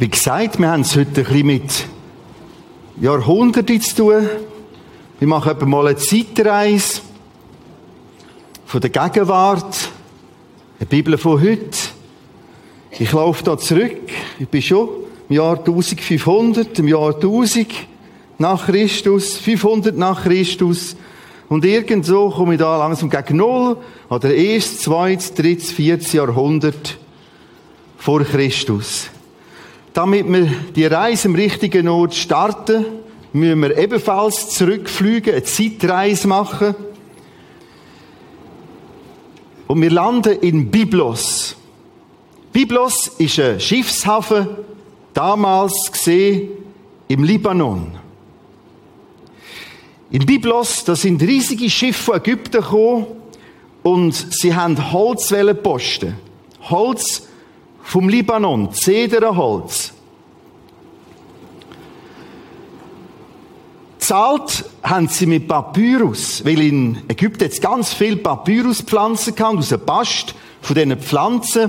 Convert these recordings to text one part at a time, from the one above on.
Wie gesagt, wir haben es heute ein bisschen mit Jahrhunderten zu tun. Wir machen etwa mal eine Zeitreise von der Gegenwart, eine Bibel von heute. Ich laufe da zurück. Ich bin schon im Jahr 1500, im Jahr 1000 nach Christus, 500 nach Christus. Und irgendwo komme ich da langsam gegen Null oder erst, zweites, drittes, viertes Jahrhundert vor Christus. Damit wir die Reise im richtigen Ort starten, müssen wir ebenfalls zurückfliegen, eine Zeitreise machen. Und wir landen in Byblos. Byblos ist ein Schiffshafen, damals gesehen im Libanon. In Byblos, da sind riesige Schiffe von Ägypten gekommen und sie haben Holzwellen posten. Holz vom Libanon, Zederholz. Zahlt haben sie mit Papyrus, weil in Ägypten jetzt ganz viele Papyruspflanzen gehabt, aus dem Bast von diesen Pflanzen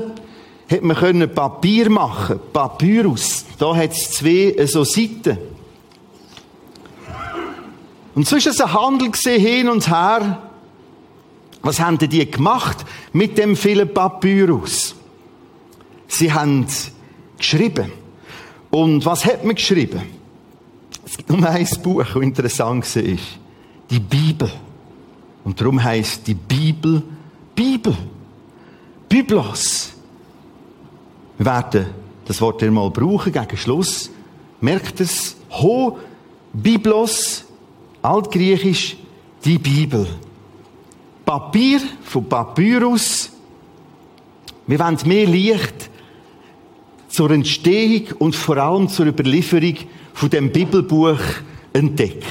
hat man können Papier machen, Papyrus. Da hat es zwei so Seiten. Und so ist es ein Handel hin und her. Was haben die gemacht mit dem vielen Papyrus? Sie haben geschrieben. Und was hat man geschrieben? Es gibt nur ein Buch, das interessant war. Die Bibel. Und darum heißt die Bibel Bibel. Biblos. Wir werden das Wort einmal brauchen gegen Schluss. Merkt es? Ho Biblos, altgriechisch, die Bibel. Papier von Papyrus. Wir wollen mehr Licht zur Entstehung und vor allem zur Überlieferung von dem Bibelbuch entdecken.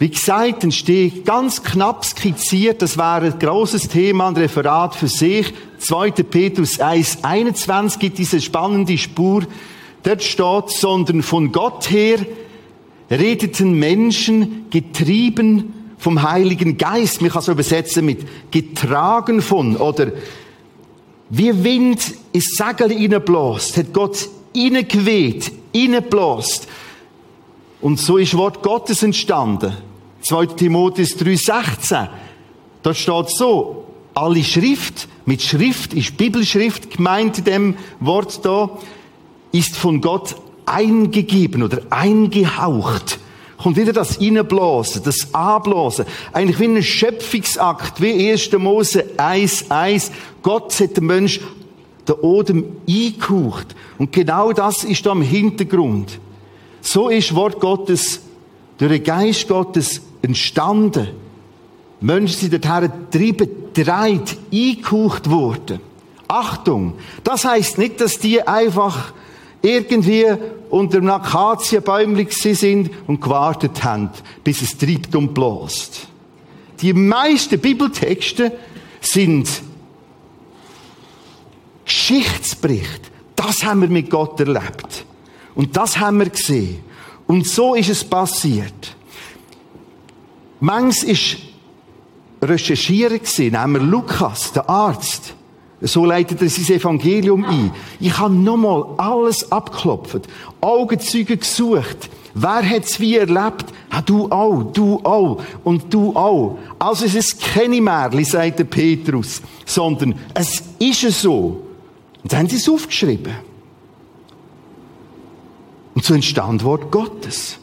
Wie gesagt, entsteht ganz knapp skizziert, das wäre ein großes Thema, ein Referat für sich. 2. Petrus 1, 21 gibt diese spannende Spur. Dort steht, sondern von Gott her redeten Menschen getrieben vom Heiligen Geist. Kann es übersetzen mit getragen von oder wie Wind ins Segel hineinbläst, hat Gott hineingeweht, hineinbläst. Und so ist Wort Gottes entstanden. 2. Timotheus 3,16. Da steht so, alle Schrift, mit Schrift ist Bibelschrift gemeint in dem Wort da, ist von Gott eingegeben oder eingehaucht. Kommt wieder das Innenblasen, das Anblasen. Eigentlich wie ein Schöpfungsakt, wie 1. Mose 1,1. Gott hat den Mensch den Odem eingehaucht. Und genau das ist da im Hintergrund. So ist Wort Gottes durch den Geist Gottes entstanden. Menschen sind dorthin getrieben, dreit, eingehaucht worden. Achtung! Das heißt nicht, dass die einfach irgendwie unter einem Akazienbäumchen sind und gewartet haben, bis es treibt und bläst. Die meisten Bibeltexte sind Geschichtsbericht. Das haben wir mit Gott erlebt. Und das haben wir gesehen. Und so ist es passiert. Mangs ist recherchieren gesehen, nehmen wir Lukas, der Arzt. So leitet er sein Evangelium ein. Ich habe nochmal alles abgeklopft, Augenzeuge gesucht. Wer hat es wie erlebt? Ah, du auch, du auch und du auch. Also es ist keine Märchen, sagt der Petrus, sondern es ist so. Und dann haben sie es aufgeschrieben. Und so entstand Wort Gottes.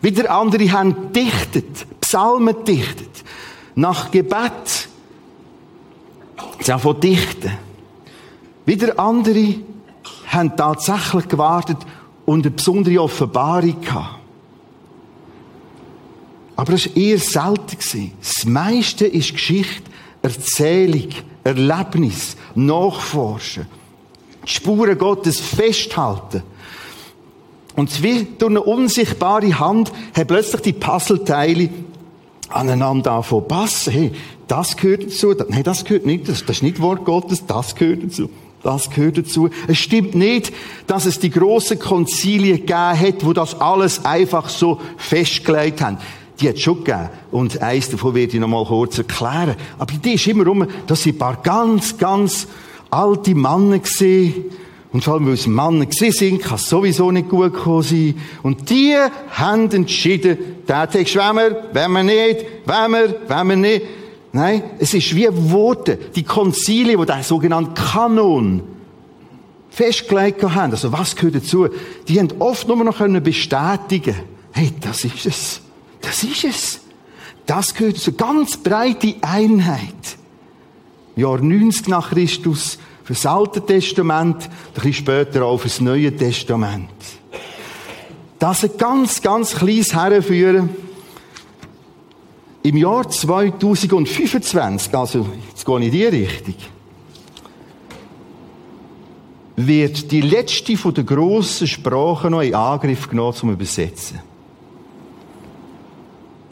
Wieder andere haben dichtet, Psalmen dichtet, nach Gebet Sie von dichten. Wieder andere haben tatsächlich gewartet und eine besondere Offenbarung gehabt. Aber es war eher selten. Das meiste ist Geschichte, Erzählung, Erlebnis, Nachforschen, die Spuren Gottes festhalten. Und wie durch eine unsichtbare Hand haben plötzlich die Puzzleteile aneinander anfangen passen. Hey, das gehört dazu, nein, das gehört nicht, das, das ist nicht Wort Gottes, das gehört dazu. Das gehört dazu. Es stimmt nicht, dass es die große Konzilie gegeben hat, wo das alles einfach so festgelegt haben. Die hat es schon gegeben. Und eins davon werde ich noch mal kurz erklären. Aber die ist immer um, dass sie ein paar ganz, ganz alte Männer gesehen. Und vor allem, weil es Männer gesehen sind, kann es sowieso nicht gut gekommen sein. Und die haben entschieden, der Text wollen wir, wenn wir nicht, wenn wir, wenn wir nicht. Nein, es ist wie Worte, die Konzilien, die der sogenannte Kanon festgelegt haben. Also was gehört dazu? Die haben oft nur noch bestätigen hey, das ist es. Das ist es. Das gehört zu ganz breite Einheit. Jahr 90 nach Christus für das Alte Testament, ein bisschen später auch für das Neue Testament. Das ein ganz, ganz kleines Herrenführen. Im Jahr 2025, also jetzt gehe ich in die Richtung, wird die letzte von der grossen Sprachen noch in Angriff genommen zum Übersetzen.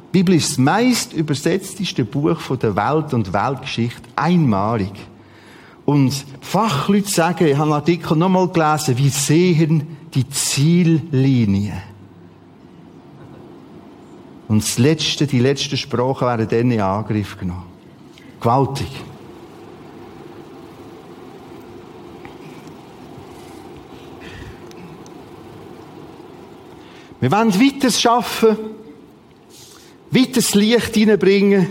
Die Bibel ist das meist übersetzteste Buch der Welt und Weltgeschichte. Einmalig. Und Fachleute sagen, ich habe einen Artikel nochmal gelesen, wir sehen die Ziellinie. Und das letzte, die letzten Sprachen werden dann in Angriff genommen. Gewaltig. Wir wollen weiter schaffen weiteres Licht hineinbringen,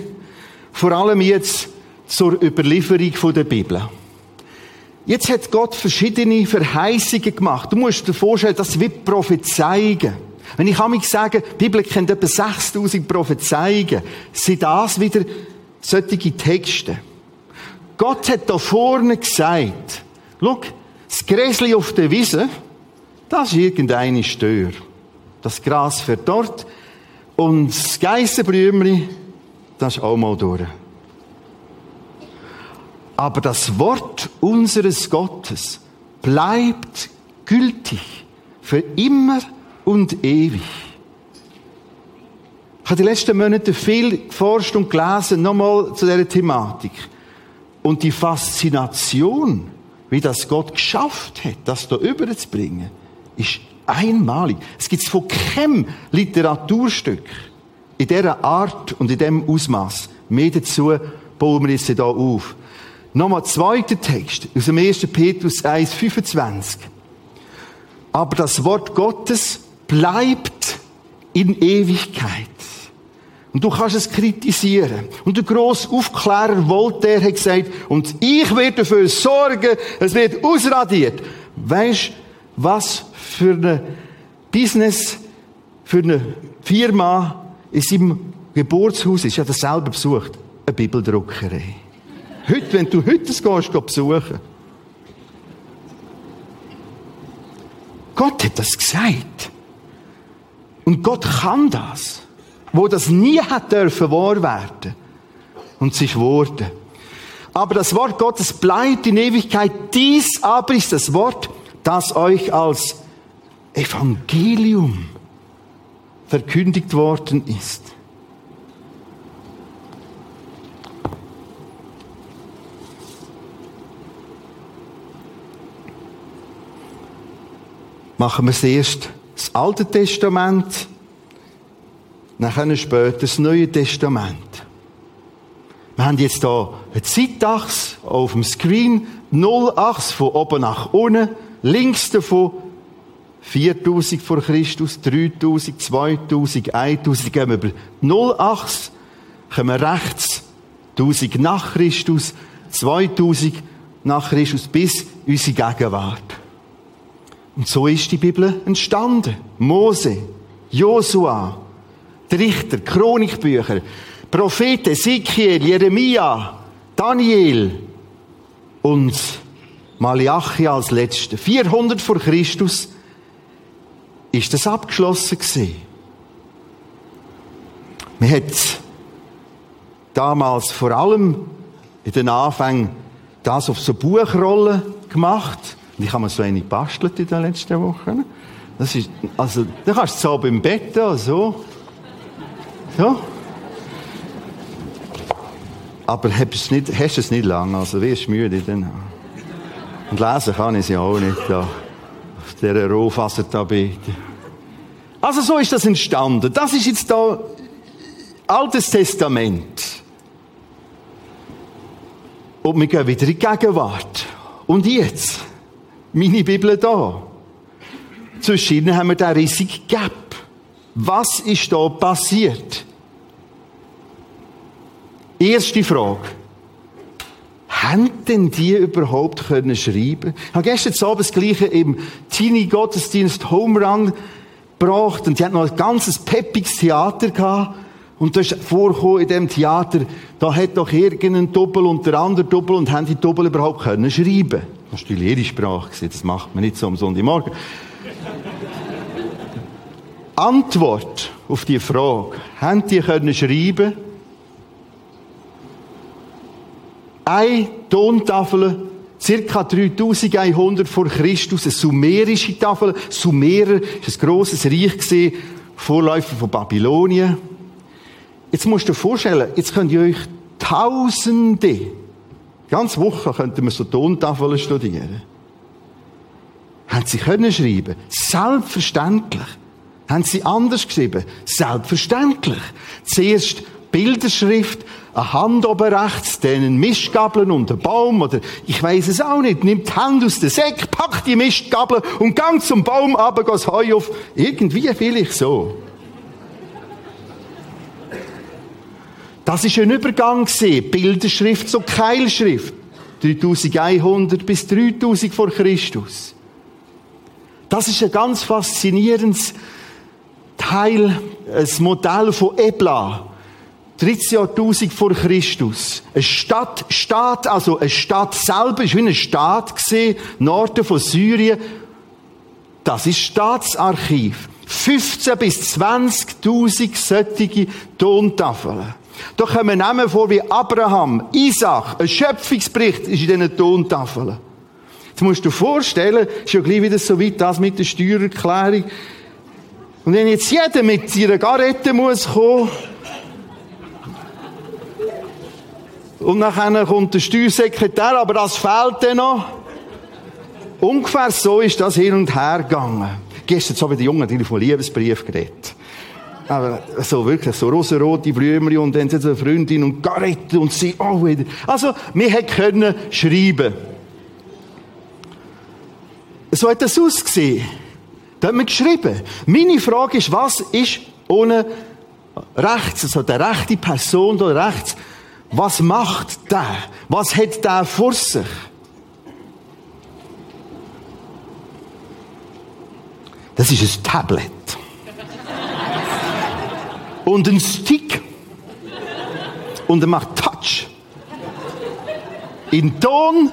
vor allem jetzt zur Überlieferung der Bibel. Jetzt hat Gott verschiedene Verheißungen gemacht. Du musst dir vorstellen, das wird Prophezeigen. Wenn ich mich sage, die Bibel kennt etwa 6000 Prophezeigen, sind das wieder solche Texte. Gott hat da vorne gesagt, schau, das Gräsli auf der Wiese, das ist irgendeine Stör. Das Gras verdorrt, und das Geissenbrümli, das ist auch mal durch. Aber das Wort unseres Gottes bleibt gültig für immer und ewig. Ich habe die letzten Monate viel geforscht und gelesen, nochmal zu dieser Thematik. Und die Faszination, wie das Gott geschafft hat, das da überzubringen, ist Einmalig. Es gibt von keinem Literaturstück in dieser Art und in diesem Ausmaß. Mehr dazu bauen wir jetzt hier auf. Nochmal zweiter Text aus dem 1. Petrus 1, 25. Aber das Wort Gottes bleibt in Ewigkeit. Und du kannst es kritisieren. Und der grosse Aufklärer Voltaire hat gesagt, und ich werde dafür sorgen, es wird ausradiert. Weißt, was für ein Business, für eine Firma in seinem Geburtshaus ist. Ich habe das selber besucht. Eine Bibeldruckerei. Heute, wenn du heute das gehst, gehst besuchen. Gott hat das gesagt. Und Gott kann das. Wo das nie hat dürfen wahr werden. Und es ist geworden. Aber das Wort Gottes bleibt in Ewigkeit. Dies aber ist das Wort, das euch als Evangelium verkündigt worden ist. Machen wir zuerst das Alte Testament, dann später das Neue Testament. Wir haben jetzt hier eine Zeitachse auf dem Screen, Nullachse von oben nach unten, links davon 4000 vor Christus, 3000, 2000, 1000, gehen wir über 08, kommen wir rechts 1000 nach Christus, 2000 nach Christus bis unsere Gegenwart. Und so ist die Bibel entstanden. Mose, Josua, die Richter, Chronikbücher, Propheten, Ezekiel, Jeremia, Daniel und Malachi als Letzte. 400 vor Christus ist das abgeschlossen gewesen. Man hat damals vor allem in den Anfängen das auf so Buchrollen gemacht. Und ich habe mir so eine gebastelt in den letzten Wochen. Das ist, also, da kannst du so beim Bett oder so. So. Aber hast du, es nicht lange, also wirst du müde dann. Und lesen kann ich sie auch nicht da dieser Rohfasertabete. Also so ist das entstanden. Das ist jetzt da Altes Testament. Und wir gehen wieder in die Gegenwart. Und jetzt, meine Bibel da. Zwischen ihnen haben wir den riesigen Gap. Was ist da passiert? Erste Frage. Haben denn die überhaupt können schreiben? Ich habe gestern Abend das Gleiche im Teenie-Gottesdienst Home Run gebracht und die hatten noch ein ganzes peppiges Theater gehabt. Und da ist vorgekommen in dem Theater, da hat doch irgendein Doppel und der andere Doppel und haben die Doppel überhaupt können schreiben. Das war die Lehrsprache, das macht man nicht so am Sonntagmorgen. Antwort auf die Frage, haben die können schreiben? Eine Tontafel, circa 3100 vor Christus, eine sumerische Tafel. Sumerer ist ein grosses Reich Vorläufer von Babylonien. Jetzt musst du dir vorstellen, jetzt könnt ihr euch Tausende, ganz Woche könnten wir so Tontafeln studieren. Haben sie können schreiben? Selbstverständlich. Haben sie anders geschrieben? Selbstverständlich. Zuerst Bilderschrift, eine Hand oben rechts, dann Mistgabeln und ein Baum oder ich weiß es auch nicht. Nimmt die Hand aus der Säck, packt die Mistgabel und gang zum Baum runter, geht Heu auf. Irgendwie vielleicht so. Das ist ein Übergang. Bilderschrift zur Keilschrift. 3100 bis 3000 vor Christus. Das ist ein ganz faszinierendes Teil, ein Modell von Ebla. 13 Jahrtausend vor Christus. Eine Stadt, Staat, also eine Stadt selber, ist wie ein Staat gesehen, Norden von Syrien. Das ist Staatsarchiv. 15 bis 20.000 solche Tontafeln. Da kommen Namen vor wie Abraham, Isaac, ein Schöpfungsbericht ist in diesen Tontafeln. Jetzt musst du dir vorstellen, ist ja gleich wieder so weit, das mit der Steuererklärung. Und wenn jetzt jeder mit seiner Garette muss kommen, und nachher kommt der Steuersekretär, aber das fehlt dann noch. Ungefähr so ist das hin und her gegangen. Gestern so bei den Jungen natürlich vom Liebesbrief geredet. Aber so wirklich, so rosarote Blümchen und dann so eine Freundin und Garette und sie auch wieder. Also, wir können schreiben. So hat das ausgesehen. Da hat man geschrieben. Meine Frage ist, was ist ohne rechts, also der rechte Person da rechts, was macht der? Was hat der vor sich? Das ist ein Tablet. Und ein Stick. Und er macht Touch. In Ton,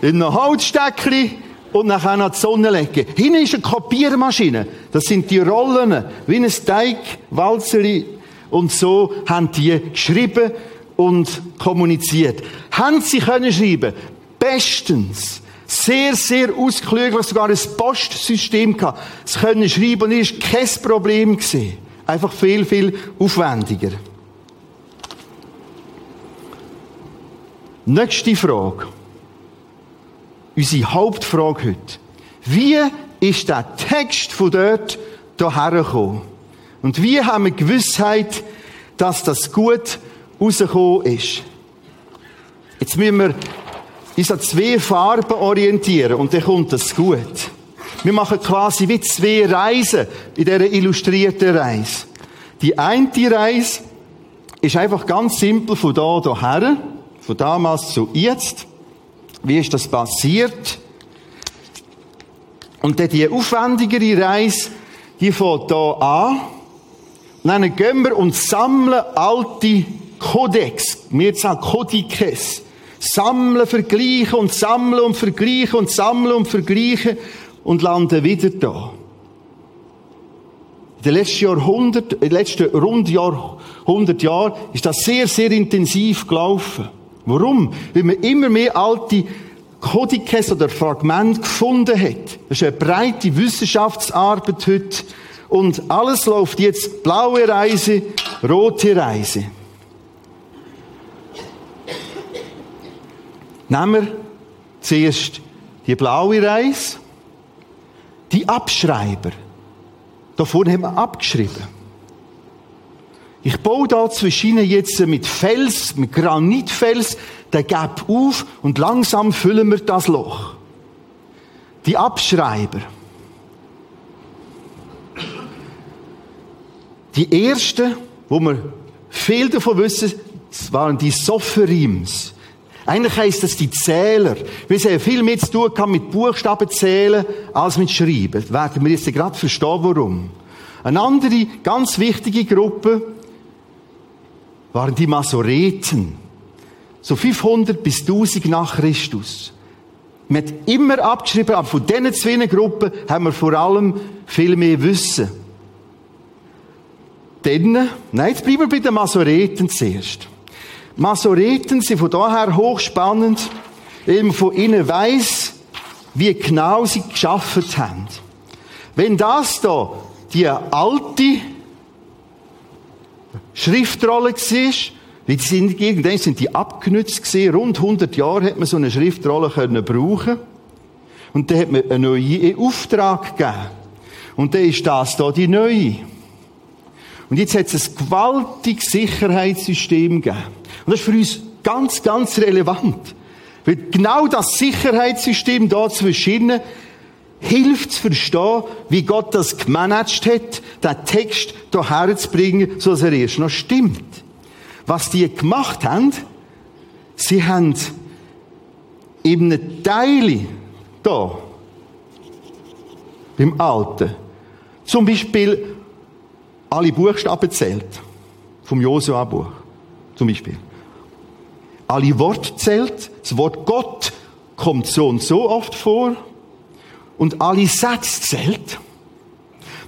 in einem Holzsteckchen und nachher noch die Sonne legen. Hinten ist eine Kopiermaschine. Das sind die Rollen, wie ein Teig, Walzeri. Und so haben die geschrieben und kommuniziert. Haben sie können schreiben? Bestens. Sehr, sehr ausklüglich, sogar ein Postsystem gehabt. Sie können schreiben und ist kein Problem gewesen. Einfach viel, viel aufwendiger. Nächste Frage. Unsere Hauptfrage heute. Wie ist der Text von dort hierher gekommen? Und wie haben wir Gewissheit, dass das gut rausgekommen ist? Jetzt müssen wir uns an zwei Farben orientieren und dann kommt das gut. Wir machen quasi wie zwei Reisen in dieser illustrierten Reise. Die eine Reise ist einfach ganz simpel von da hierher, von damals zu jetzt. Wie ist das passiert? Und dann die aufwendigere Reise, die fängt hier an. Und dann gehen wir und sammeln alte Codex. Wir sagen Kodikes. Sammeln, vergleichen und sammeln und vergleichen und sammeln und vergleichen und landen wieder da. In den letzten Jahrhundert, in den letzten rund Jahr, 100 Jahren ist das sehr, sehr intensiv gelaufen. Warum? Weil man immer mehr alte Kodikes oder Fragmente gefunden hat. Das ist eine breite Wissenschaftsarbeit heute. Und alles läuft jetzt blaue Reise, rote Reise. Nehmen wir zuerst die blaue Reise, die Abschreiber. Da vorne haben wir abgeschrieben. Ich baue da zwischen ihnen jetzt mit Fels, mit Granitfels, den Gap auf und langsam füllen wir das Loch. Die Abschreiber. Die ersten, wo wir viel davon wissen, waren die Sopherims. Eigentlich heisst das die Zähler. Wir sehen viel mehr zu tun mit Buchstaben zählen als mit Schreiben. Das werden wir jetzt gerade verstehen, warum. Eine andere ganz wichtige Gruppe waren die Masoreten. So 500 bis 1000 nach Christus. Man hat immer abgeschrieben, aber von diesen zwei Gruppen haben wir vor allem viel mehr Wissen. Dann, nein, jetzt bleiben wir bei den Masoreten zuerst. Masoreten sind von daher hochspannend, weil man von ihnen weiss, wie genau sie geschafft haben. Wenn das da die alte Schriftrolle war, wie die sind, irgendwann sind die abgenützt gewesen. Rund 100 Jahre hat man so eine Schriftrolle können brauchen. Und dann hat man einen neuen Auftrag gegeben. Und dann ist das da die neue. Und jetzt hat es ein gewaltiges Sicherheitssystem gegeben. Und das ist für uns ganz, ganz relevant. Weil genau das Sicherheitssystem da zwischen hilft zu verstehen, wie Gott das gemanagt hat, den Text hierher zu bringen, so dass er erst noch stimmt. Was die gemacht haben, sie haben eben eine Teile da, beim Alten, zum Beispiel alle Buchstaben zählt, vom Josua-Buch, zum Beispiel. Alle Worte zählt, das Wort Gott kommt so und so oft vor, und alle Sätze zählt,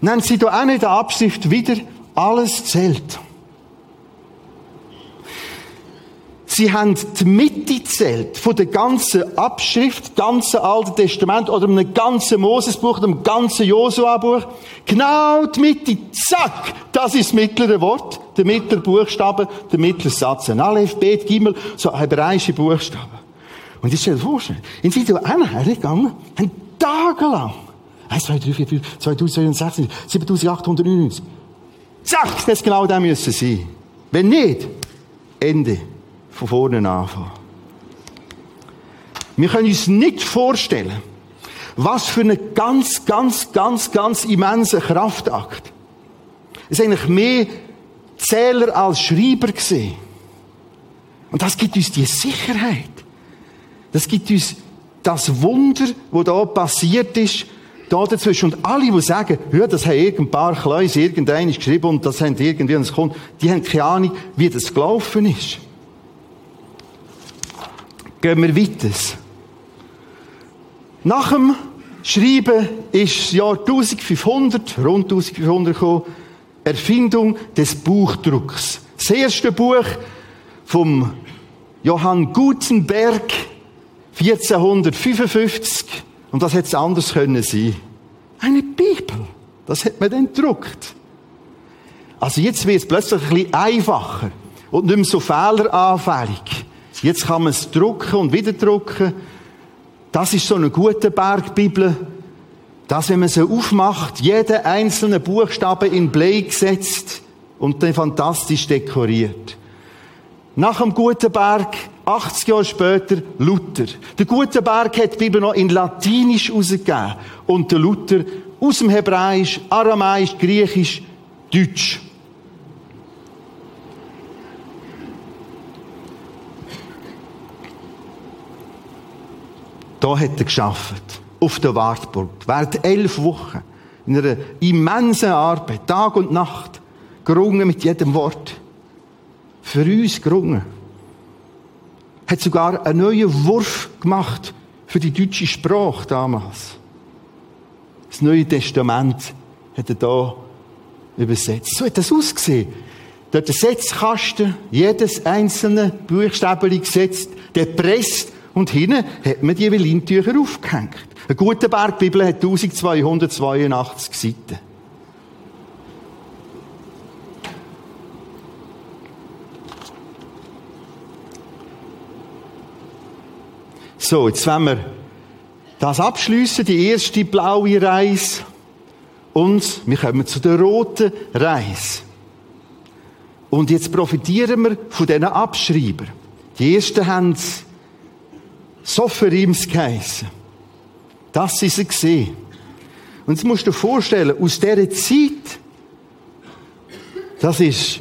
nennen sie da auch in der Absicht wieder, alles zählt. Sie haben die Mitte zählt von der ganzen Abschrift, ganzen Alten Testament oder einem ganzen Mosesbuch, dem ganzen Josua-Buch. Genau die Mitte, zack, das ist das mittlere Wort, der mittlere Buchstabe, der mittlere Satz. Ein Aleph, Bet, Gimel, so hebräische Buchstaben. Und ich stelle dir vor, in sie da hergegangen, haben tagelang. 1, 2, 3, 4, 5, 2016, 7899. Zack, das genau da müssen sein. Wenn nicht, Ende. Von vorne anfangen. Wir können uns nicht vorstellen, was für eine ganz, ganz, ganz, ganz immense Kraftakt. Es ist eigentlich mehr Zähler als Schreiber gesehen. Und das gibt uns die Sicherheit. Das gibt uns das Wunder, wo da passiert ist, da dazwischen. Und alle, die sagen, ja, das haben irgendein paar Kleus irgendein geschrieben und das haben irgendwie, und es kommt, die haben keine Ahnung, wie das gelaufen ist. Gehen wir weiter. Nach dem Schreiben ist das Jahr 1500, rund 1500 gekommen, Erfindung des Buchdrucks. Das erste Buch vom Johann Gutenberg, 1455. Und das hätte es anders können sein. Eine Bibel. Das hat man dann gedruckt. Also jetzt wird es plötzlich ein bisschen einfacher und nicht mehr so fehleranfällig. Jetzt kann man es drucken und wieder drucken. Das ist so eine gute Bergbibel. Das, wenn man sie aufmacht, jeden einzelnen Buchstaben in Blei gesetzt und dann fantastisch dekoriert. Nach dem Gutenberg 80 Jahre später Luther. Der Gutenberg hat die Bibel noch in Latinisch rausgegeben und der Luther aus dem Hebräisch, Aramäisch, Griechisch, Deutsch. Da hat er geschafft. Auf der Wartburg. Während elf Wochen. In einer immensen Arbeit. Tag und Nacht. Gerungen mit jedem Wort. Für uns gerungen hat sogar einen neuen Wurf gemacht für die deutsche Sprache damals. Das Neue Testament hat er da übersetzt. So hat das ausgesehen. Dort der Setzkasten, jedes einzelne Buchstaben gesetzt, der presst und hinten hat man die Velintücher aufgehängt. Eine gute Bergbibel hat 1282 Seiten. So, jetzt wollen wir das abschließen, die erste blaue Reise. Und wir kommen zu der roten Reise. Und jetzt profitieren wir von diesen Abschreiber. Die ersten haben es Sopherims geheissen. Das ist er gesehen. Und jetzt musst du dir vorstellen, aus dieser Zeit, das ist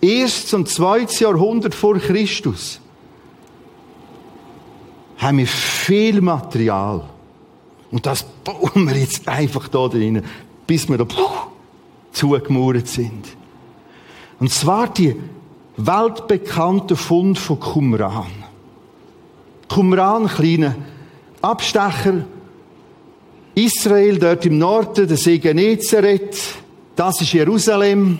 erstes und zweites Jahrhundert vor Christus, haben wir viel Material. Und das bauen wir jetzt einfach da drin, bis wir da puh, zugemauert sind. Und zwar die weltbekannte Fund von Qumran. Qumran, kleiner Abstecher, Israel, dort im Norden, der See Genezareth, das ist Jerusalem,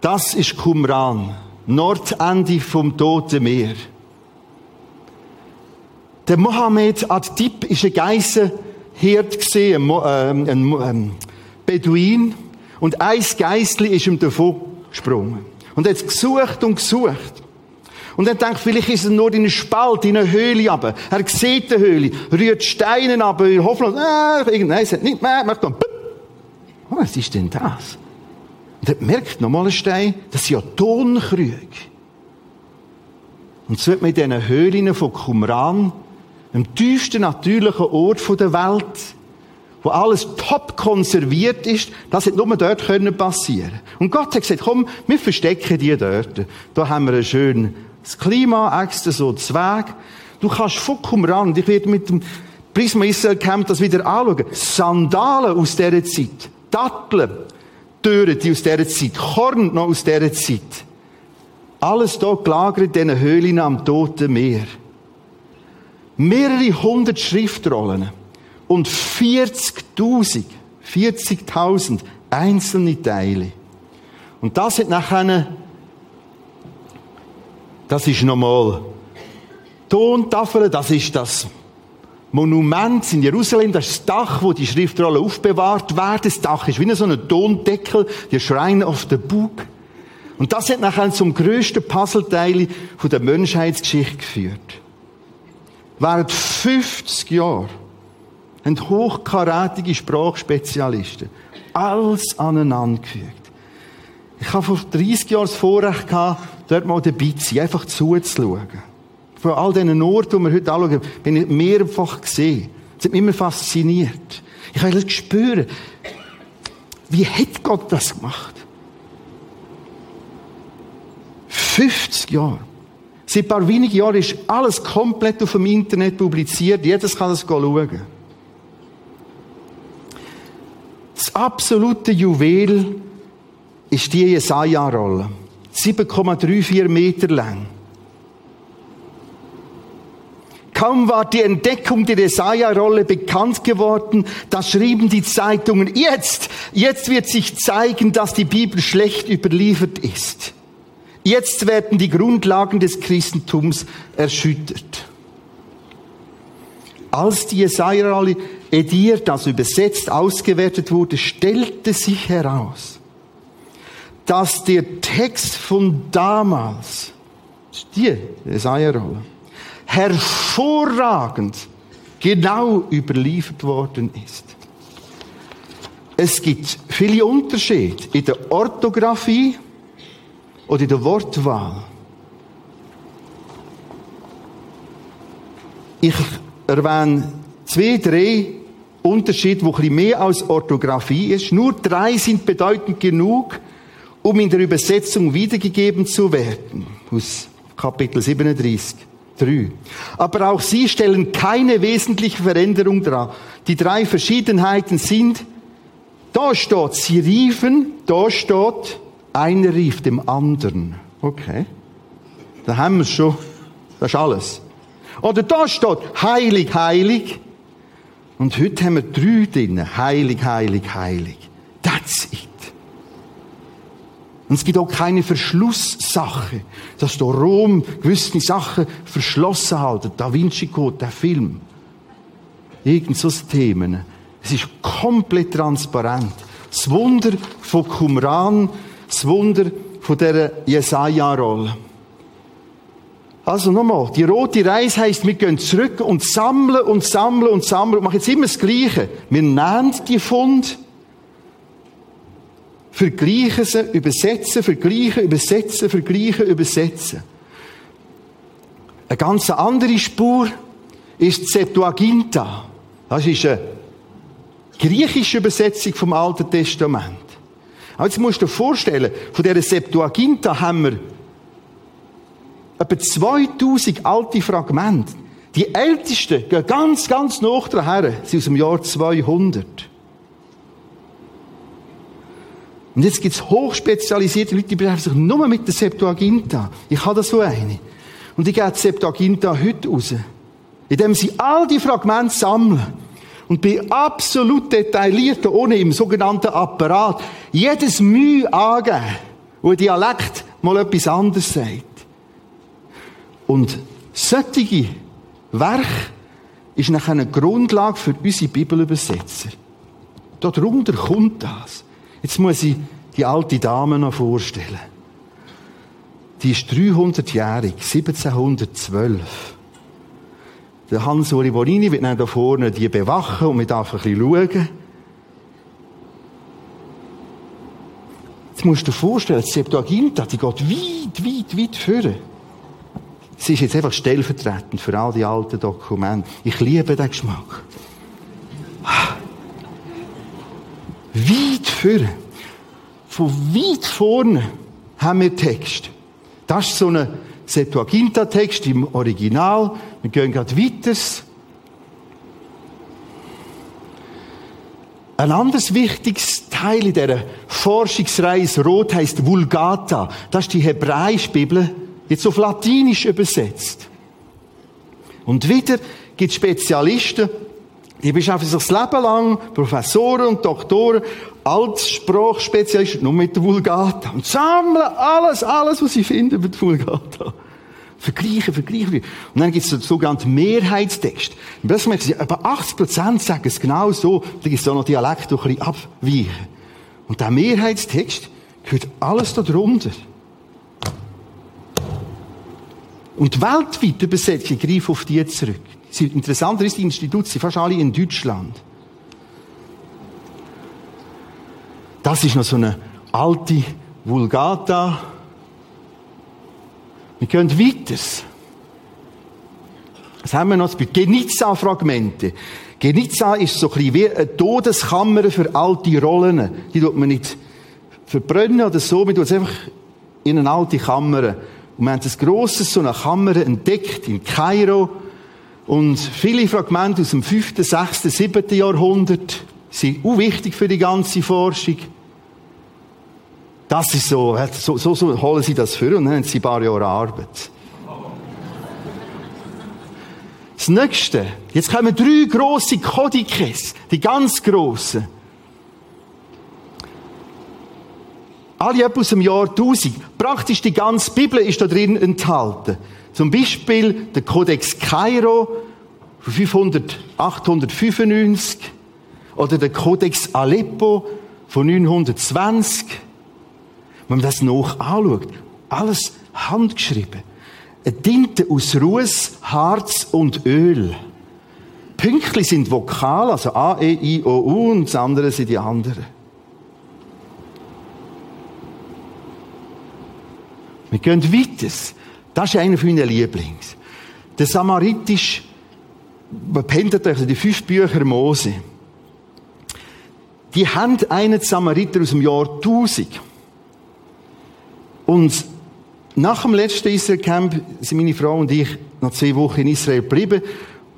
das ist Qumran, Nordende vom Toten Meer. Der Mohammed Ad-Dib ist ein Geissenhirt ein, ein, ein Beduin, und ein Geissli ist ihm davon gesprungen. Und er hat gesucht und gesucht. Und er denkt, vielleicht ist er nur in einer Spalt, in einer Höhle aber. Er sieht die Höhle, rührt Steine ab, in Hoffnung, äh, nein, es hat nicht mehr, macht dann, oh, was ist denn das? Und er merkt nochmal ein Stein, das sind ja Tonkrüge. Und so wird man in diesen Höhlen von Qumran, dem tiefsten natürlichen Ort der Welt, wo alles top konserviert ist, das hätte nur dort können passieren. Und Gott hat gesagt, komm, wir verstecken die dort. Da haben wir ein schönes Klima, extra so Zweig. Du kannst Qumran, und ich werde mit dem Prisma Israel Camp das wieder anschauen, Sandalen aus dieser Zeit, Datteln, Türen, die aus dieser Zeit, Korn noch aus dieser Zeit. Alles da gelagert in diesen Höhlen am Toten Meer. Mehrere hundert Schriftrollen und 40.000, 40.000 einzelne Teile. Und das hat nachher, das ist nochmal Tontafel, das ist das Monument in Jerusalem, das ist das Dach, wo die Schriftrollen aufbewahrt werden. Das Dach ist wie so ein Tondeckel, der Shrine of the Book. Und das hat nachher zum grössten Puzzleteil der Menschheitsgeschichte geführt. Während 50 Jahren haben hochkarätige Sprachspezialisten alles aneinandergefügt. Ich habe vor 30 Jahren das Vorrecht gehabt, dort mal dabei zu sein, einfach zuzuschauen. Von all diesen Orten, die wir heute anschauen, bin ich mehrfach gesehen. Das hat mich immer fasziniert. Ich habe spüren, wie hat Gott das gemacht? 50 Jahre. Seit ein paar wenigen Jahren ist alles komplett auf dem Internet publiziert. Jedes kann das schauen. Das absolute Juwel ist die Jesaja-Rolle. 7,34 Meter lang. Kaum war die Entdeckung der Jesaja-Rolle bekannt geworden, da schrieben die Zeitungen, jetzt, jetzt wird sich zeigen, dass die Bibel schlecht überliefert ist. Jetzt werden die Grundlagen des Christentums erschüttert. Als die Jesaja-Rolle ediert, also übersetzt, ausgewertet wurde, stellte sich heraus, dass der Text von damals, die Jesaja-Rolle, hervorragend genau überliefert worden ist. Es gibt viele Unterschiede in der Orthographie oder in der Wortwahl. Ich erwähne zwei, drei Unterschiede, wo ein bisschen mehr als Orthographie ist. Nur drei sind bedeutend genug, um in der Übersetzung wiedergegeben zu werden. Aus Kapitel 37. 3. Aber auch sie stellen keine wesentliche Veränderung dar. Die drei Verschiedenheiten sind, da steht, sie riefen, da steht, einer rief dem anderen. Okay. Da haben wir es schon. Das ist alles. Oder da steht, heilig, heilig. Und heute haben wir drei drin. Heilig, heilig, heilig. That's it. Und es gibt auch keine Verschlusssache, dass da Rom gewisse Sachen verschlossen halten. Da Vinci Code, der Film. Irgend so Themen. Es ist komplett transparent. Das Wunder von Qumran, das Wunder von dieser Jesaja-Rolle. Also nochmal, die rote Reise heisst, wir gehen zurück und sammeln und sammeln und sammeln und machen jetzt immer das Gleiche. Wir nehmen die Fund, vergleichen sie, übersetzen, vergleichen, übersetzen, vergleichen, übersetzen. Eine ganz andere Spur ist die Septuaginta. Das ist eine griechische Übersetzung vom Alten Testament. Aber jetzt musst du dir vorstellen, von dieser Septuaginta haben wir etwa 2000 alte Fragmente. Die ältesten gehen ganz, ganz nach daher, sind aus dem Jahr 200. Und jetzt gibt es hochspezialisierte Leute, die beschäftigen sich nur mit der Septuaginta. Ich habe da so eine. Und ich gehe die Septuaginta heute raus. Indem sie all die Fragmente sammeln. Und bei absolut detailliert, ohne im sogenannten Apparat, jedes Mühe angeben, wo ein Dialekt mal etwas anderes sagt. Und solche Werk ist nachher eine Grundlage für unsere Bibelübersetzer. Darunter kommt das. Jetzt muss ich die alte Dame noch vorstellen. Die ist 300-jährig, 1712. Der Hans-Uri Borini wird dann da vorne die bewachen und wir darf ein bisschen schauen. Jetzt musst du dir vorstellen, die Septuaginta, die geht weit, weit, weit führen. Sie ist jetzt einfach stellvertretend für all die alten Dokumente. Ich liebe den Geschmack. Weit führen. Von weit vorne haben wir Text. Das ist so ein Septuaginta-Text im Original. Wir gehen gerade weiter. Ein anderes wichtiges Teil in dieser Forschungsreise Rot heißt Vulgata. Das ist die hebräische Bibel, jetzt auf Latinisch übersetzt. Und wieder gibt es Spezialisten, die beschäftigen sich das Leben lang, Professoren und Doktoren, als Sprachspezialisten, nur mit der Vulgata. Und sammeln alles, alles, was sie finden mit der Vulgata. Vergleichen, vergleichen. Und dann gibt es den sogenannten Mehrheitstext. Und plötzlich merken sie, etwa 80% sagen es genau so. Da gibt es auch noch Dialekt, die ein bisschen abweichen. Und der Mehrheitstext gehört alles darunter. Und weltweit Übersetzungen greifen auf die zurück. Interessanter ist, die Institute sind fast alle in Deutschland. Das ist noch so eine alte Vulgata. Wir gehen weiter. Was haben wir noch? Genizza-Fragmente. Genizza ist so ein wie eine Todeskammer für alte Rollen. Die tut man nicht verbrennen oder so, man tut es einfach in eine alte Kammer. Und wir haben ein grosses, so eine Kammer entdeckt in Kairo. Und viele Fragmente aus dem 5., 6., 7. Jahrhundert sind auch wichtig für die ganze Forschung. Das ist so, so, so, so holen sie das für und dann haben sie ein paar Jahre Arbeit. Das nächste. Jetzt kommen drei grosse Kodikes, die ganz grossen. Alle etwa aus dem Jahr 1000. Praktisch die ganze Bibel ist da drin enthalten. Zum Beispiel der Kodex Kairo von 500, 895 oder der Kodex Aleppo von 920. Wenn man das noch anschaut, alles handgeschrieben. Eine Tinte aus Ruß, Harz und Öl. Pünktli sind Vokal, also A, E, I, O, U und das andere sind die anderen. Wir gehen weiter. Das ist einer meiner Lieblings. Der Samaritisch, Pentateuch, also die fünf Bücher Mose. Die haben einen Samariter aus dem Jahr 1000. Und nach dem letzten Israel-Camp sind meine Frau und ich noch zwei Wochen in Israel geblieben.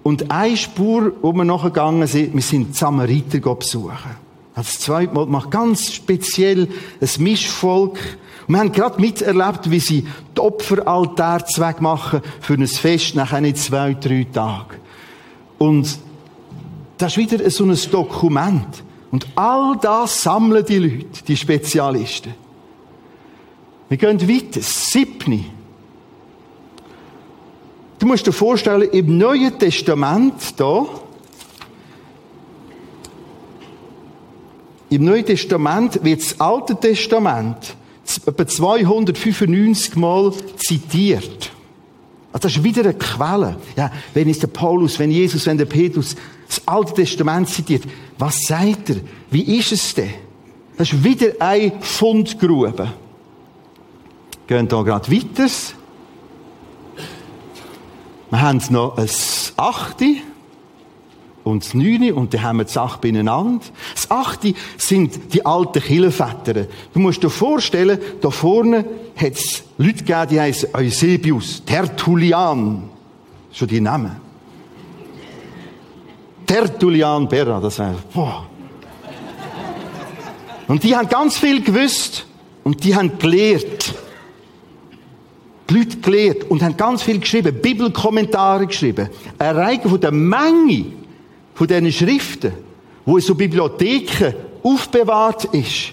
Und eine Spur, wo wir nachgegangen sind, wir sind Samariter besuchen. Das zweite Mal macht ganz speziell ein Mischvolk und wir haben gerade miterlebt, wie sie die Opferaltärzweg machen für ein Fest nach ein, zwei, drei Tagen. Und das ist wieder so ein Dokument. Und all das sammeln die Leute, die Spezialisten. Wir gehen weiter. Siebni. Du musst dir vorstellen, im Neuen Testament da, im Neuen Testament wird das Alte Testament etwa 295 Mal zitiert. Also das ist wieder eine Quelle. Ja, wenn ist der Paulus, wenn Jesus, wenn der Petrus das Alte Testament zitiert, was sagt er? Wie ist es denn? Das ist wieder eine Fundgrube. Gehen da gerade weiter. Wir haben noch ein Achte und das Neune und dann haben wir das Acht beieinander. Das Achte sind die alten Killenväter. Du musst dir vorstellen, da vorne hat es Leute gegeben, die heißen Eusebius, Tertullian. Schon die Namen. Tertullian Berra, das wäre, boah. Und die haben ganz viel gewusst und die haben gelehrt. Die Leute gelehrt und haben ganz viel geschrieben, Bibelkommentare geschrieben. Eine Reihe von der Menge von diesen Schriften, wo in so Bibliotheken aufbewahrt ist.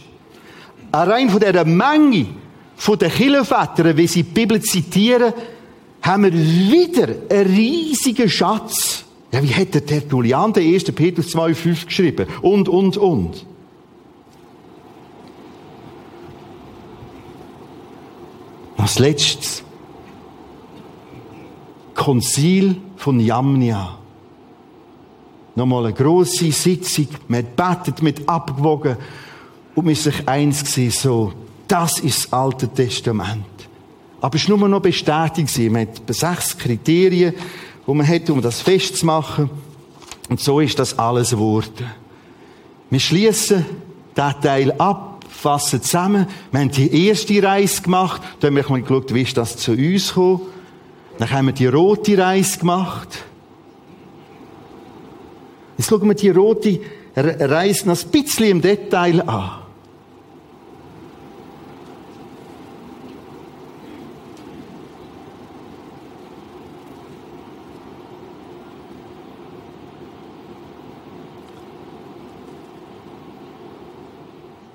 Allein von dieser Menge von den Kirchenvätern, wie sie die Bibel zitieren, haben wir wieder einen riesigen Schatz. Ja, wie hat der Tertullian den 1. Petrus 2,5 geschrieben? Und, und, und. Als letztes. Konzil von Jamnia. Nochmal eine grosse Sitzung. Man hat betet, mit abgewogen. Und man sich eins gewesen, so, das ist das Alte Testament. Aber es war nur noch bestätigt. Man hat sechs Kriterien, die man hat, um das festzumachen. Und so ist das alles geworden. Wir schließen diesen Teil ab, fassen zusammen. Wir haben die erste Reise gemacht. Da haben wir geschaut, wie ist das zu uns gekommen. Dann haben wir die rote Reise gemacht. Jetzt schauen wir die rote Reise noch ein bisschen im Detail an.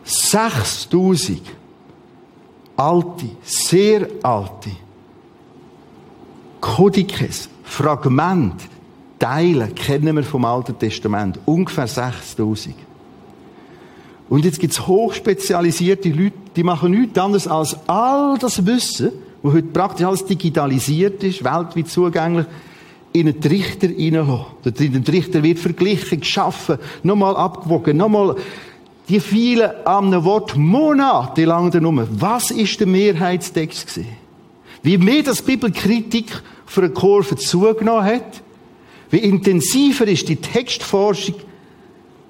Sechstausend alte, sehr alte Kodikes, Fragmente, Teile kennen wir vom Alten Testament. Ungefähr 6000. Und jetzt gibt es hochspezialisierte Leute, die machen nichts anderes als all das Wissen, wo heute praktisch alles digitalisiert ist, weltweit zugänglich, in einen Trichter reinlassen. Der Trichter wird verglichen, geschaffen, nochmal abgewogen, nochmal die vielen einem Wort monatelang Nummer. Was ist der Mehrheitstext gewesen? Wie mehr das Bibelkritik für eine Kurve zugenommen hat, wie intensiver ist die Textforschung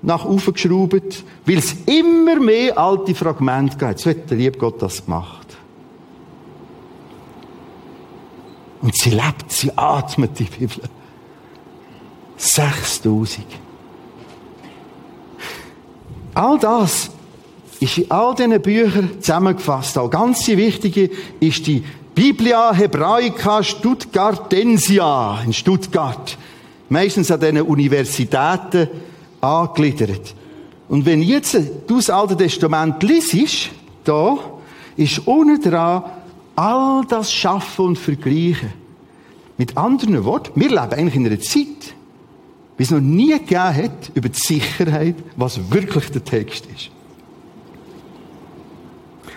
nach aufgeschraubt, weil es immer mehr alte Fragmente gibt. So hat der liebe Gott das gemacht. Und sie lebt, sie atmet die Bibel. 6000. All das ist in all diesen Büchern zusammengefasst. Auch ganz wichtige ist die Biblia Hebraica Stuttgartensia in Stuttgart meistens an diesen Universitäten angegliedert. Und wenn jetzt das Alte Testament liest, da ist unten dran all das Schaffen und Vergleichen. Mit anderen Worten, wir leben eigentlich in einer Zeit, wie es noch nie gegeben hat, über die Sicherheit, was wirklich der Text ist.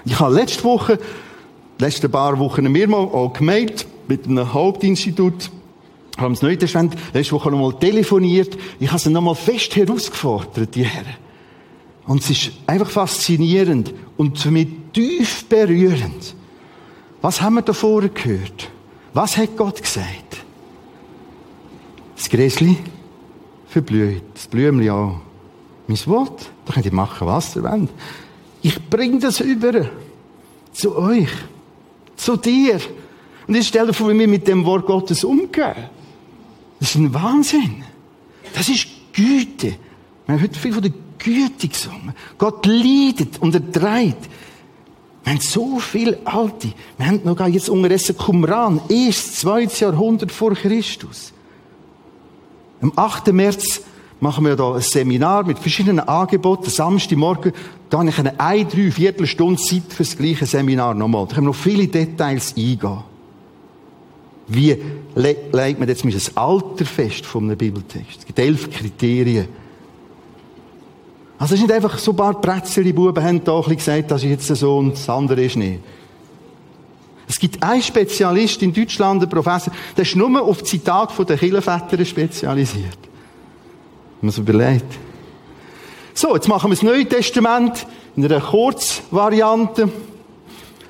Ich habe letzte Woche, letzte paar Wochen mir mal auch gemeint, mit einem Hauptinstitut, haben das Neue Testament letzte Woche noch mal telefoniert. Ich habe sie noch mal fest herausgefordert, die Herren. Und es ist einfach faszinierend und mich tief berührend. Was haben wir da vorher gehört? Was hat Gott gesagt? Das Gräsli verblüht, das Blümchen auch. Mein Wort, da könnt ihr machen, was ihr wollt. Ich bringe das über zu euch, zu dir. Und jetzt stell dir vor, wie wir mit dem Wort Gottes umgehen. Das ist ein Wahnsinn. Das ist Güte. Wir haben heute viel von der Güte gesungen. Gott leidet und er treibt. Wir haben so viele Alte. Wir haben noch gar jetzt unterdessen Qumran, erst zweites Jahrhundert vor Christus. Am 8. März machen wir da ein Seminar mit verschiedenen Angeboten. Samstagmorgen, da habe ich eine, ein, drei, Viertelstunde Zeit für das gleiche Seminar nochmal. Da können wir noch viele Details eingehen. Wie legt man jetzt das Alter fest von einem Bibeltext? Es gibt elf Kriterien. Also es ist nicht einfach so ein paar Prätzchen, Buben haben da ein gesagt, das ist jetzt so und das andere ist nicht. Es gibt einen Spezialist in Deutschland, ein Professor, der ist nur auf Zitat von den Kirchenvätern spezialisiert. Wenn man so überlegt. So, jetzt machen wir das Neue Testament in einer Kurzvariante.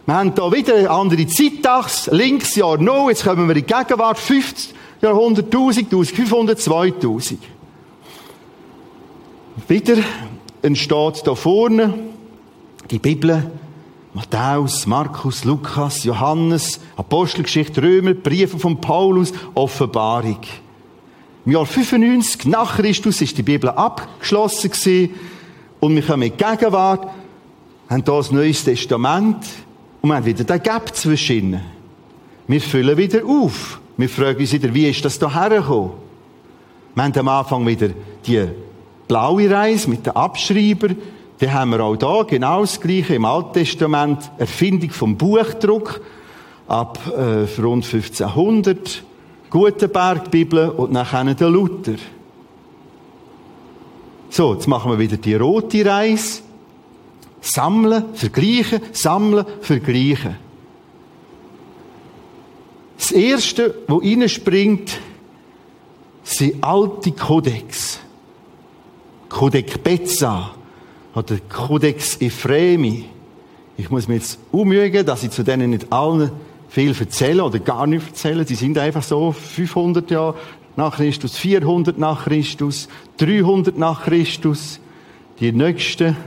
Wir haben hier wieder eine andere Zeitachse. Links Jahr No, jetzt kommen wir in die Gegenwart. 50, Jahrhundert 1000, 1500, 2000. Wieder entsteht da vorne die Bibel, Matthäus, Markus, Lukas, Johannes, Apostelgeschichte, Römer, Briefe von Paulus, Offenbarung. Im Jahr 95 nach Christus ist die Bibel abgeschlossen gewesen und wir kommen in die Gegenwart, haben hier das Neues Testament und wir haben wieder den Gap zwischen ihnen. Wir füllen wieder auf. Wir fragen uns wieder, wie ist das da hergekommen? Wir haben am Anfang wieder die blaue Reise mit den Abschreiber. Dann haben wir auch da genau das Gleiche im Alten Testament. Erfindung vom Buchdruck ab äh, rund 1500. Gutenberg-Bibel und nachher der Luther. So, jetzt machen wir wieder die rote Reise. Sammeln, vergleichen, sammeln, vergleichen. Das erste, wo reinspringt, sind alte Kodex. Codex Bezza oder Codex Ephremi. Ich muss mir jetzt umügen, dass ich zu denen nicht allen viel erzähle oder gar nicht erzähle. Sie sind einfach so 500 Jahre nach Christus, 400 nach Christus, 300 nach Christus. Die nächsten.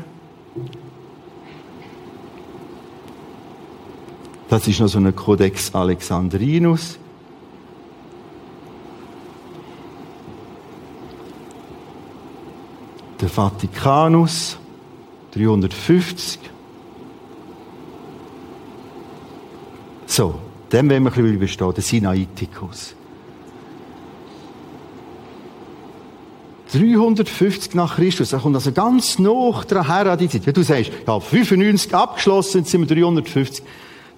Das ist noch so ein Codex Alexandrinus. der Vatikanus 350. So, dem wollen wir ein bisschen überstehen, der Sinaiticus. 350 nach Christus, da kommt also ganz noch dran her an die Zeit. Wenn du sagst, ja, 95 abgeschlossen, sind wir 350.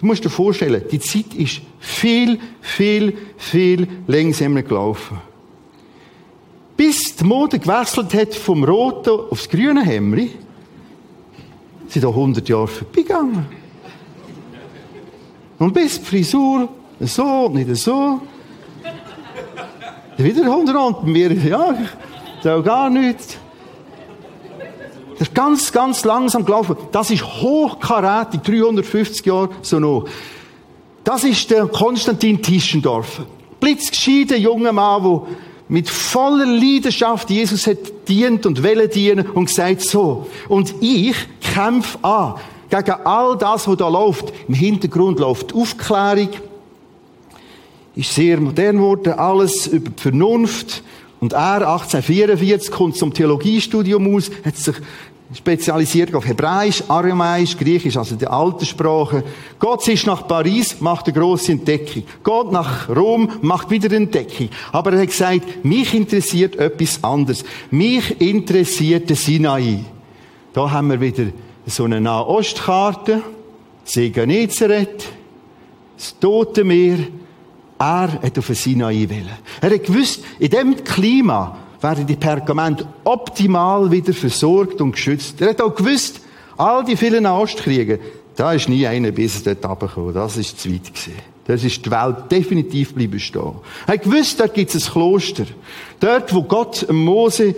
Du musst dir vorstellen, die Zeit ist viel, viel, viel langsamer gelaufen. Bis die Mode gewechselt hat vom roten aufs grüne Hemri, sind da 100 Jahre vorbeigegangen. Und bis die Frisur so nicht so. Wieder 100 und mir, ja, da gar nichts. Das ist ganz, ganz langsam gelaufen. Das ist hochkarätig, 350 Jahre so noch. Das ist der Konstantin Tischendorfer. Blitzgescheiter junger Mann, der mit voller Leidenschaft Jesus hat dient und will dienen und gesagt so. Und ich kämpfe an gegen all das, was da läuft. Im Hintergrund läuft Aufklärung. Ist sehr modern geworden, alles über die Vernunft. Und er, 1844, kommt zum Theologiestudium aus, hat sich spezialisiert auf Hebräisch, Aramäisch, Griechisch, also die alten Sprachen. Gott ist nach Paris, macht eine grosse Entdeckung. Gott nach Rom, macht wieder eine Entdeckung. Aber er hat gesagt, mich interessiert etwas anderes. Mich interessiert der Sinai. Da haben wir wieder so eine Nahostkarte, See Genezareth, das Tote Meer. Er hat auf den Sinai wählen. Er hat gewusst, in dem Klima, werden die Pergamente optimal wieder versorgt und geschützt. Er hat auch gewusst, all die vielen Ostkriege, da ist nie einer bis dort runtergekommen. Das ist zu weit gewesen. Das ist die Welt definitiv bleiben stehen. Er hat gewusst, dort gibt es ein Kloster. Dort, wo Gott Mose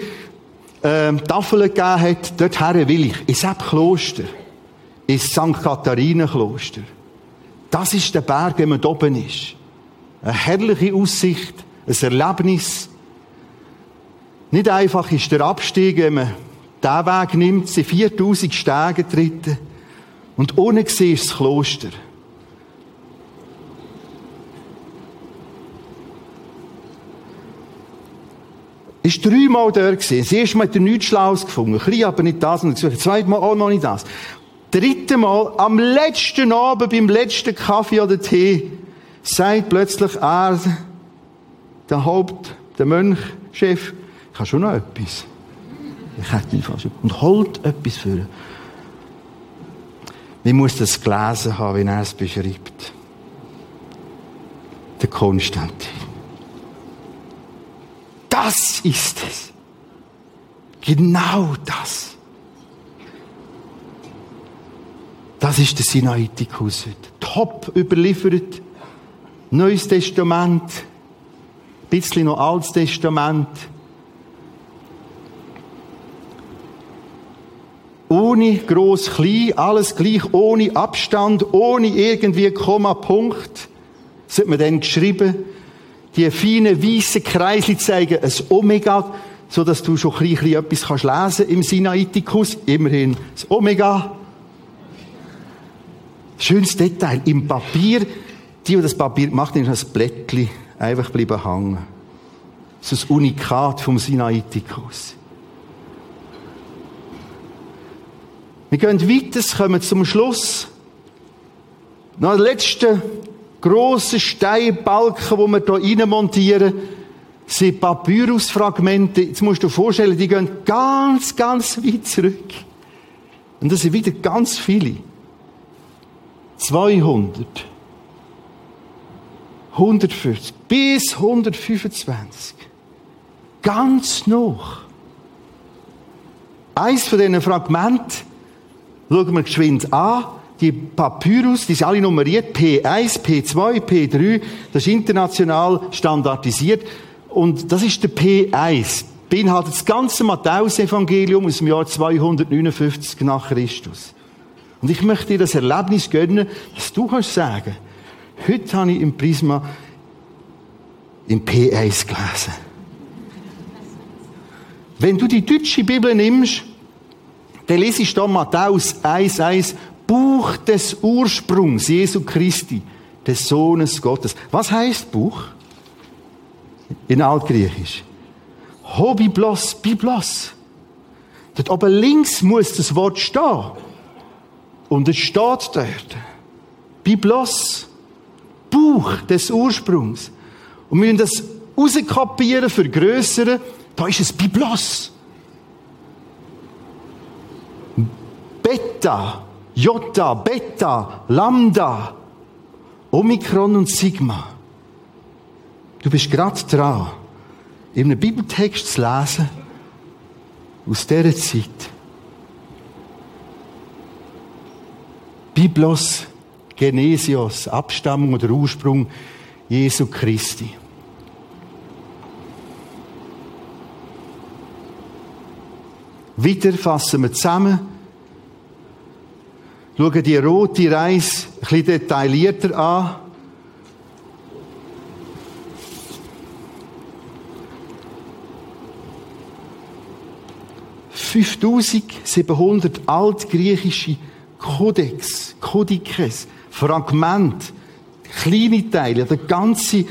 ähm, Tafeln gegeben hat, dorthin will ich. Ins Kloster. Ins St. Katharinen Kloster. Das ist der Berg, wenn man oben ist. Eine herrliche Aussicht, ein Erlebnis. Nicht einfach ist der Abstieg, wenn man diesen Weg nimmt, sind 4000 Stege treten und ohne gesehen ist das Kloster. Ist dreimal dort gewesen. Das erste Mal hat er nichts Schlaues gefunden. Ein aber nicht das. Und das zweite Mal auch noch nicht das. Dritte Mal, am letzten Abend, beim letzten Kaffee oder Tee, sagt plötzlich er, der Haupt, der Mönch, Chef, ich habe schon noch etwas. Ich hätte ihn fast. Und holt etwas für ihn. Man muss das gelesen haben, wie er es beschreibt. Der Konstantin. Das ist es. Genau das. Das ist der Sinaiticus heute. Top überliefert. Neues Testament. Ein bisschen noch Altes Testament. Ohne groß, klein, alles gleich, ohne Abstand, ohne irgendwie Komma, Punkt. Das hat man dann geschrieben. Die feinen weißen Kreisli zeigen ein Omega, so dass du schon ein bisschen etwas kannst lesen im Sinaitikus. Immerhin das Omega. Schönes Detail. Im Papier, die, die das Papier gemacht haben, ist ein Blättchen einfach bleiben hängen. Das ist ein Unikat vom Sinaitikus. Wir gehen weiter, kommen zum Schluss. Noch der letzte grosse Steinbalken, wo wir hier rein montieren, sind Papyrusfragmente. Jetzt musst du dir vorstellen, die gehen ganz, ganz weit zurück. Und das sind wieder ganz viele. 200. 140 bis 125. Ganz noch. Eins von diesen Fragmenten schauen wir geschwind an. Die Papyrus, die sind alle nummeriert. P1, P2, P3. Das ist international standardisiert. Und das ist der P1. Beinhaltet das ganze Matthäus-Evangelium aus dem Jahr 259 nach Christus. Und ich möchte dir das Erlebnis gönnen, dass du kannst sagen, heute habe ich im Prisma im P1 gelesen. Wenn du die deutsche Bibel nimmst, dann lesest du Matthäus 1,1, Buch des Ursprungs Jesu Christi, des Sohnes Gottes. Was heißt Buch? In Altgriechisch. Ho Biblos, Biblos. Dort oben links muss das Wort stehen. Und es steht dort. Biblos. Buch des Ursprungs. Und wir müssen das rauskopieren, vergrößern. Da ist es Biblos. Beta, Jota, Beta, Lambda, Omikron und Sigma. Du bist gerade dran, in einem Bibeltext zu lesen, aus dieser Zeit. Biblos, Genesios, Abstammung oder Ursprung Jesu Christi. Wieder fassen wir zusammen. Schauen die rote Reise ein bisschen detaillierter an. ...5700 altgriechische Kodex, Kodikes, Fragment, kleine Teile, der ganze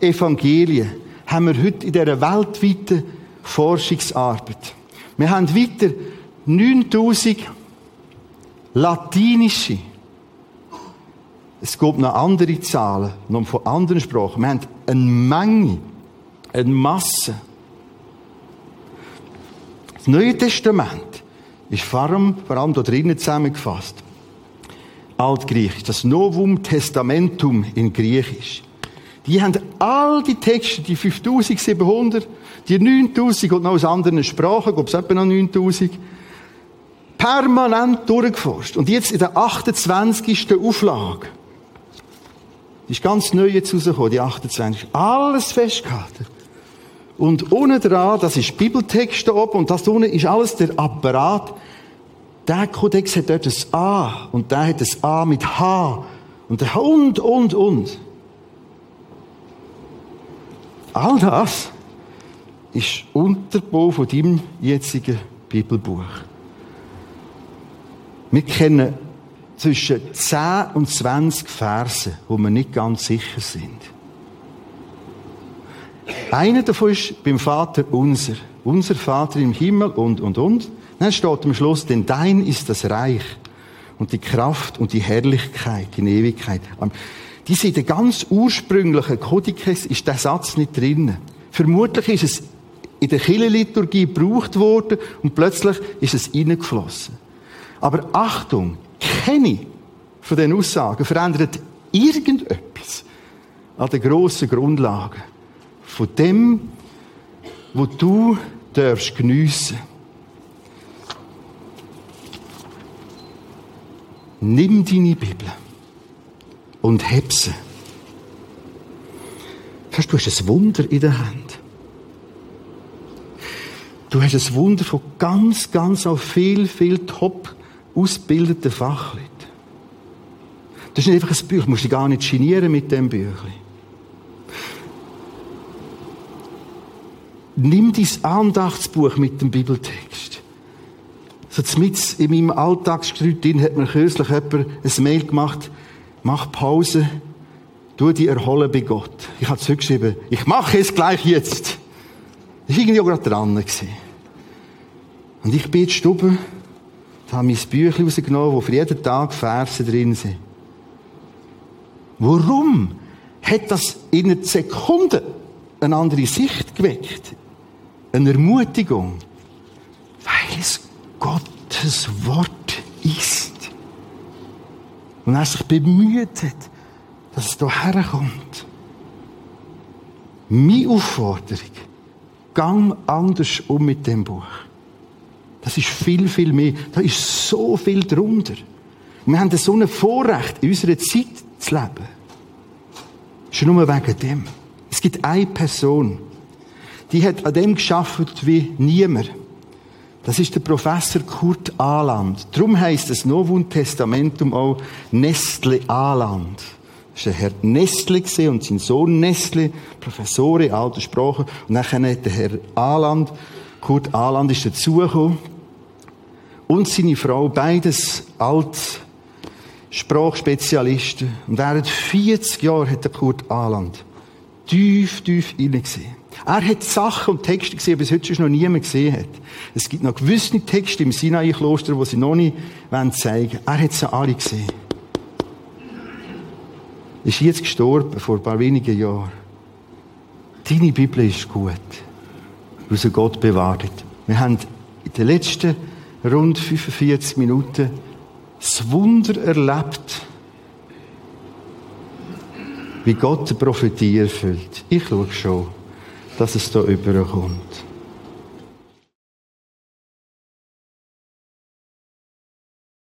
Evangelien haben wir heute in dieser weltweiten Forschungsarbeit. Wir haben weiter 9000 latinische. Es gibt noch andere Zahlen, noch von anderen Sprachen. Wir haben eine Menge, eine Masse. Das Neue Testament ist vor allem, vor allem da drinnen zusammengefasst. Altgriechisch, das Novum Testamentum in Griechisch. Die haben all die Texte, die 5700, die 9000 und noch aus anderen Sprachen, glaube es etwa noch 9000, permanent durchgeforscht. Und jetzt in der 28. Auflage, die ist ganz neu jetzt rausgekommen, die 28. Alles festgehalten. Und unten dran, das ist Bibeltext da oben, und das unten ist alles der Apparat. Der Kodex hat dort ein A, und der hat ein A mit H, und der und, und, und. All das ist Unterbau von deinem jetzigen Bibelbuch. Wir kennen zwischen 10 und 20 Verse, wo wir nicht ganz sicher sind. Einer davon ist beim Vater unser. Unser Vater im Himmel und, und, und. Dann steht am Schluss, denn dein ist das Reich und die Kraft und die Herrlichkeit in Ewigkeit. Diese in der ganz ursprünglichen Kodikes ist der Satz nicht drin. Vermutlich ist es in der Kirchenliturgie gebraucht worden und plötzlich ist es reingeflossen. Aber Achtung, keine von den Aussagen verändert irgendetwas an den grossen Grundlagen von dem, wo du darfst geniessen. Nimm deine Bibel und heb sie. du hast ein Wunder in der Hand. Du hast ein Wunder von ganz, ganz auf viel, viel top ausgebildeten Fachleuten. Das ist nicht einfach ein Buch, du musst dich gar nicht genieren mit dem Büchlein. nimm dein Andachtsbuch mit dem Bibeltext. So mit in meinem Alltagsgeschreit hat mir kürzlich jemand ein Mail gemacht, mach Pause, tu die erholen bei Gott. Ich habe zurückgeschrieben, ich mache es gleich jetzt. Das war irgendwie auch gerade dran. Gewesen. Und ich bin in die Stube, habe mein Büchlein rausgenommen, wo für jeden Tag Verse drin sind. Warum hat das in einer Sekunde eine andere Sicht geweckt? Eine Ermutigung. Weil es Gottes Wort ist. Und er sich bemüht hat, dass es hierher kommt. Meine Aufforderung, gang anders um mit dem Buch. Das ist viel, viel mehr. Da ist so viel drunter. wir haben so ein Vorrecht, in unserer Zeit zu leben. Schon nur wegen dem. Es gibt eine Person, die hat an dem geschafft wie niemand. Das ist der Professor Kurt Ahland. Darum heißt das Novum Testamentum auch Nestle Ahland. Das war der Herr Nestle und sein Sohn Nestle, Professore alter Sprache. Und dann hat der Herr Ahland, Kurt Ahland ist dazugekommen. Und seine Frau, beides alt Sprachspezialisten. Und während 40 Jahren hat der Kurt Ahland tief, tief hineingesehen. Er hat Sachen und Texte gesehen, die bis heute noch niemand gesehen hat. Es gibt noch gewisse Texte im Sinai-Kloster, die sie noch nicht zeigen wollen. Er hat sie alle gesehen. Er ist jetzt gestorben, vor ein paar wenigen Jahren. Deine Bibel ist gut, weil sie Gott bewahrt hat. Wir haben in den letzten rund 45 Minuten das Wunder erlebt, wie Gott die Prophetie erfüllt. Ich schaue schon, dass es da überkommt.